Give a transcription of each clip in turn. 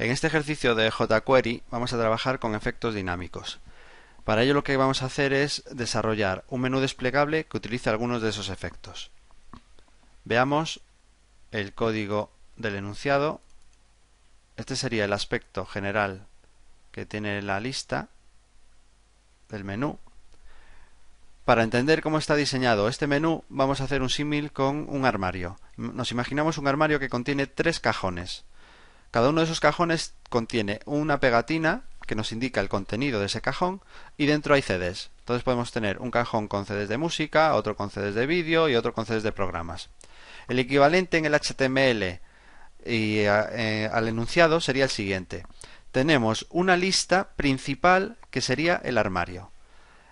En este ejercicio de jQuery vamos a trabajar con efectos dinámicos. Para ello lo que vamos a hacer es desarrollar un menú desplegable que utilice algunos de esos efectos. Veamos el código del enunciado. Este sería el aspecto general que tiene la lista del menú. Para entender cómo está diseñado este menú vamos a hacer un símil con un armario. Nos imaginamos un armario que contiene tres cajones. Cada uno de esos cajones contiene una pegatina que nos indica el contenido de ese cajón y dentro hay CDs. Entonces podemos tener un cajón con CDs de música, otro con CDs de vídeo y otro con CDs de programas. El equivalente en el HTML y eh, al enunciado sería el siguiente. Tenemos una lista principal que sería el armario.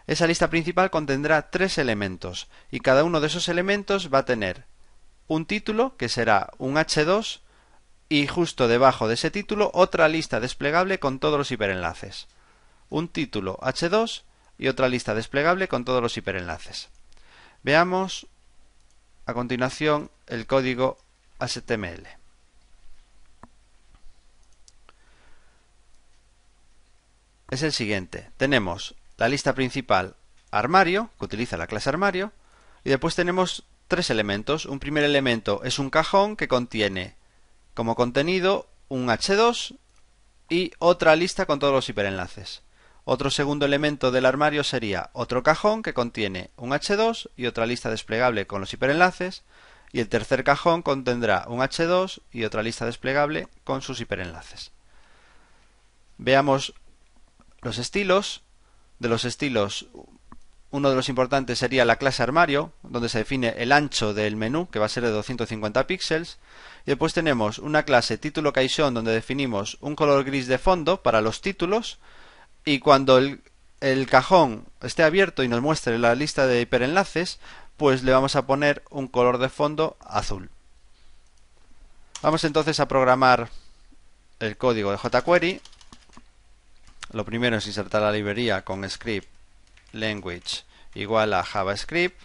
Esa lista principal contendrá tres elementos y cada uno de esos elementos va a tener un título que será un H2 y justo debajo de ese título otra lista desplegable con todos los hiperenlaces. Un título H2 y otra lista desplegable con todos los hiperenlaces. Veamos a continuación el código HTML. Es el siguiente. Tenemos la lista principal armario, que utiliza la clase armario, y después tenemos tres elementos. Un primer elemento es un cajón que contiene como contenido un H2 y otra lista con todos los hiperenlaces. Otro segundo elemento del armario sería otro cajón que contiene un H2 y otra lista desplegable con los hiperenlaces. Y el tercer cajón contendrá un H2 y otra lista desplegable con sus hiperenlaces. Veamos los estilos. De los estilos, uno de los importantes sería la clase armario, donde se define el ancho del menú, que va a ser de 250 píxeles. Y después tenemos una clase título caixón, donde definimos un color gris de fondo para los títulos. Y cuando el, el cajón esté abierto y nos muestre la lista de hiperenlaces, pues le vamos a poner un color de fondo azul. Vamos entonces a programar el código de jQuery. Lo primero es insertar la librería con script language igual a JavaScript,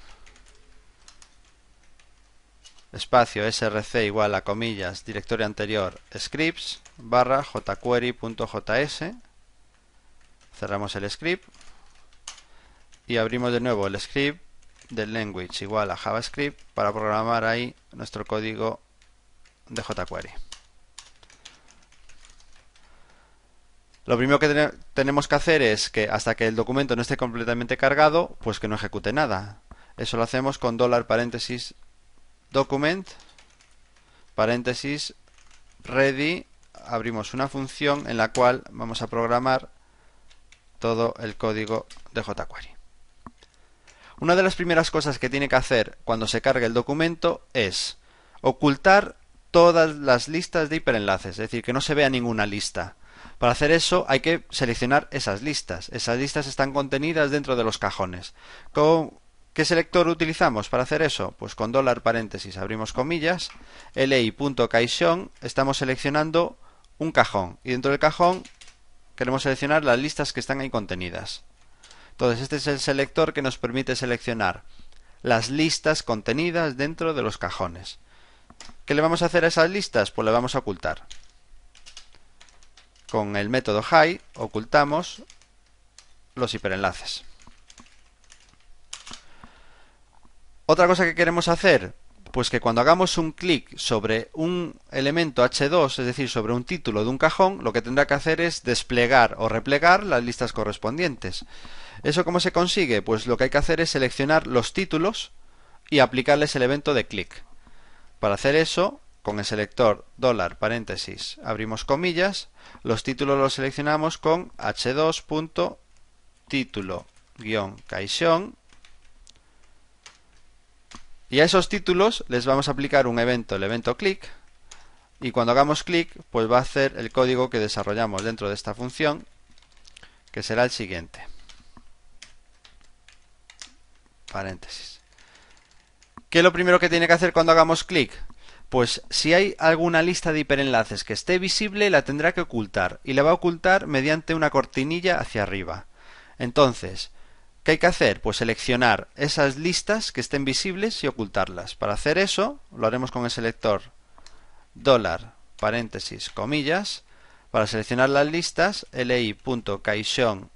espacio src igual a comillas, directorio anterior scripts barra jquery.js, cerramos el script. Y abrimos de nuevo el script del language igual a JavaScript para programar ahí nuestro código de jQuery. Lo primero que tenemos que hacer es que hasta que el documento no esté completamente cargado, pues que no ejecute nada. Eso lo hacemos con dólar paréntesis document paréntesis ready abrimos una función en la cual vamos a programar todo el código de jQuery. Una de las primeras cosas que tiene que hacer cuando se cargue el documento es ocultar todas las listas de hiperenlaces, es decir, que no se vea ninguna lista. Para hacer eso hay que seleccionar esas listas. Esas listas están contenidas dentro de los cajones. ¿Con ¿Qué selector utilizamos para hacer eso? Pues con dólar paréntesis abrimos comillas, li.caixón estamos seleccionando un cajón y dentro del cajón queremos seleccionar las listas que están ahí contenidas. Entonces este es el selector que nos permite seleccionar las listas contenidas dentro de los cajones. ¿Qué le vamos a hacer a esas listas? Pues le vamos a ocultar con el método hide ocultamos los hiperenlaces. Otra cosa que queremos hacer, pues que cuando hagamos un clic sobre un elemento H2, es decir, sobre un título de un cajón, lo que tendrá que hacer es desplegar o replegar las listas correspondientes. ¿Eso cómo se consigue? Pues lo que hay que hacer es seleccionar los títulos y aplicarles el evento de clic. Para hacer eso, con el selector dólar paréntesis abrimos comillas, los títulos los seleccionamos con h2.título-caixón y a esos títulos les vamos a aplicar un evento, el evento click y cuando hagamos clic pues va a hacer el código que desarrollamos dentro de esta función que será el siguiente. Paréntesis. ¿Qué es lo primero que tiene que hacer cuando hagamos clic? Pues si hay alguna lista de hiperenlaces que esté visible, la tendrá que ocultar y la va a ocultar mediante una cortinilla hacia arriba. Entonces, ¿qué hay que hacer? Pues seleccionar esas listas que estén visibles y ocultarlas. Para hacer eso, lo haremos con el selector dólar paréntesis comillas Para seleccionar las listas, li.caixón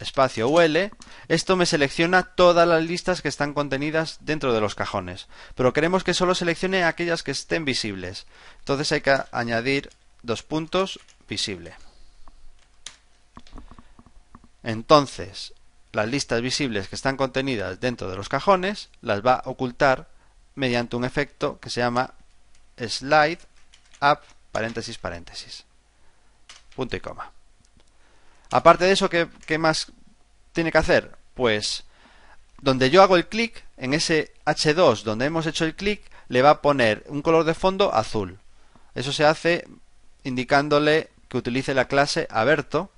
espacio UL, esto me selecciona todas las listas que están contenidas dentro de los cajones, pero queremos que solo seleccione aquellas que estén visibles. Entonces hay que añadir dos puntos visible. Entonces, las listas visibles que están contenidas dentro de los cajones las va a ocultar mediante un efecto que se llama slide up paréntesis paréntesis. Punto y coma. Aparte de eso, ¿qué, ¿qué, más tiene que hacer? Pues donde yo hago el clic, en ese H2 donde hemos hecho el clic, le va a poner un color de fondo azul. Eso se hace indicándole que utilice la clase Aberto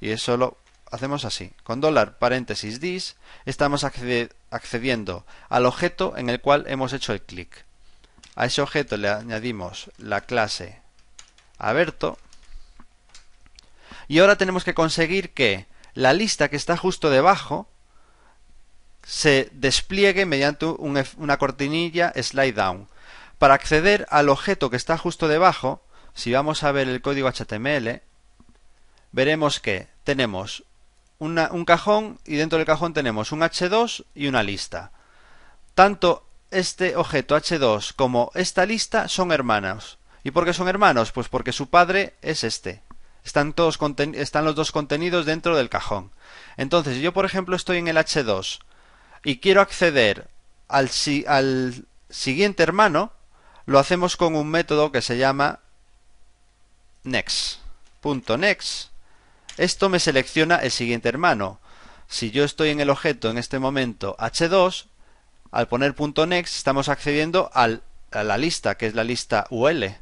y eso lo hacemos así. Con dólar paréntesis dis estamos accediendo al objeto en el cual hemos hecho el clic. A ese objeto le añadimos la clase Aberto y ahora tenemos que conseguir que la lista que está justo debajo se despliegue mediante una cortinilla slide down. Para acceder al objeto que está justo debajo, si vamos a ver el código HTML, veremos que tenemos un cajón y dentro del cajón tenemos un H2 y una lista. Tanto este objeto H2 como esta lista son hermanos. ¿Y por qué son hermanos? Pues porque su padre es este. Están, todos están los dos contenidos dentro del cajón. Entonces, yo por ejemplo estoy en el H2 y quiero acceder al, siguiente hermano, lo hacemos con un método que se llama next. next. Esto me selecciona el siguiente hermano. Si yo estoy en el objeto en este momento H2, al poner .next estamos accediendo a la lista, que es la lista UL.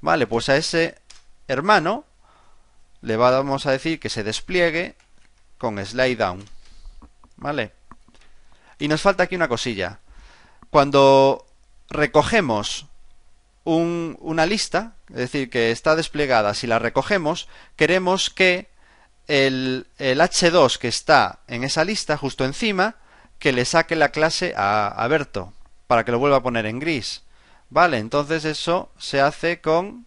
Vale, pues a ese hermano le vamos a decir que se despliegue con slide down. ¿Vale? Y nos falta aquí una cosilla. Cuando recogemos una lista, es decir, que está desplegada, si la recogemos, queremos que el, el, H2 que está en esa lista, justo encima, que le saque la clase a, a Berto, para que lo vuelva a poner en gris. Vale, entonces eso se hace con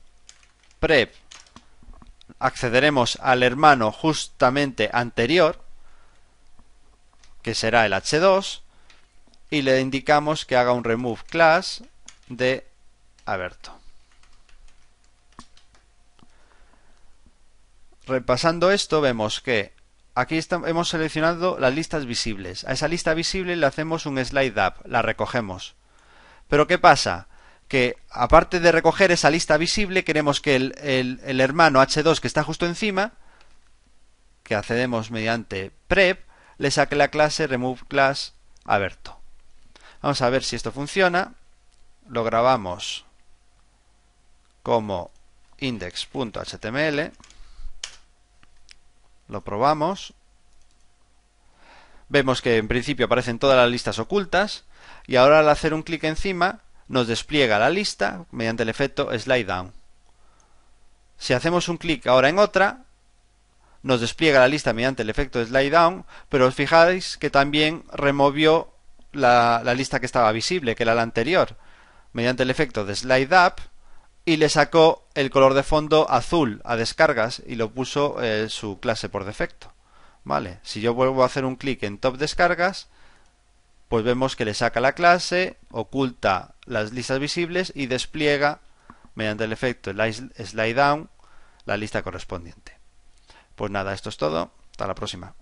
prep accederemos al hermano justamente anterior, que será el h2, y le indicamos que haga un remove class de Aberto. Repasando esto, vemos que aquí hemos seleccionado las listas visibles. A esa lista visible le hacemos un slide up, la recogemos. Pero ¿qué pasa? que aparte de recoger esa lista visible, queremos que el, hermano H2 que está justo encima, que accedemos mediante prep, le saque la clase remove class aberto. Vamos a ver si esto funciona. Lo grabamos como index.html. Lo probamos. Vemos que en principio aparecen todas las listas ocultas. Y ahora al hacer un clic encima nos despliega la lista mediante el efecto slide down. Si hacemos un clic ahora en otra, nos despliega la lista mediante el efecto slide down, pero os fijáis que también removió la, lista que estaba visible, que era la anterior, mediante el efecto de slide up, y le sacó el color de fondo azul a descargas y lo puso eh, su clase por defecto. Vale, si yo vuelvo a hacer un clic en top descargas, pues vemos que le saca la clase, oculta las listas visibles y despliega mediante el efecto slide down la lista correspondiente. Pues nada, esto es todo. Hasta la próxima.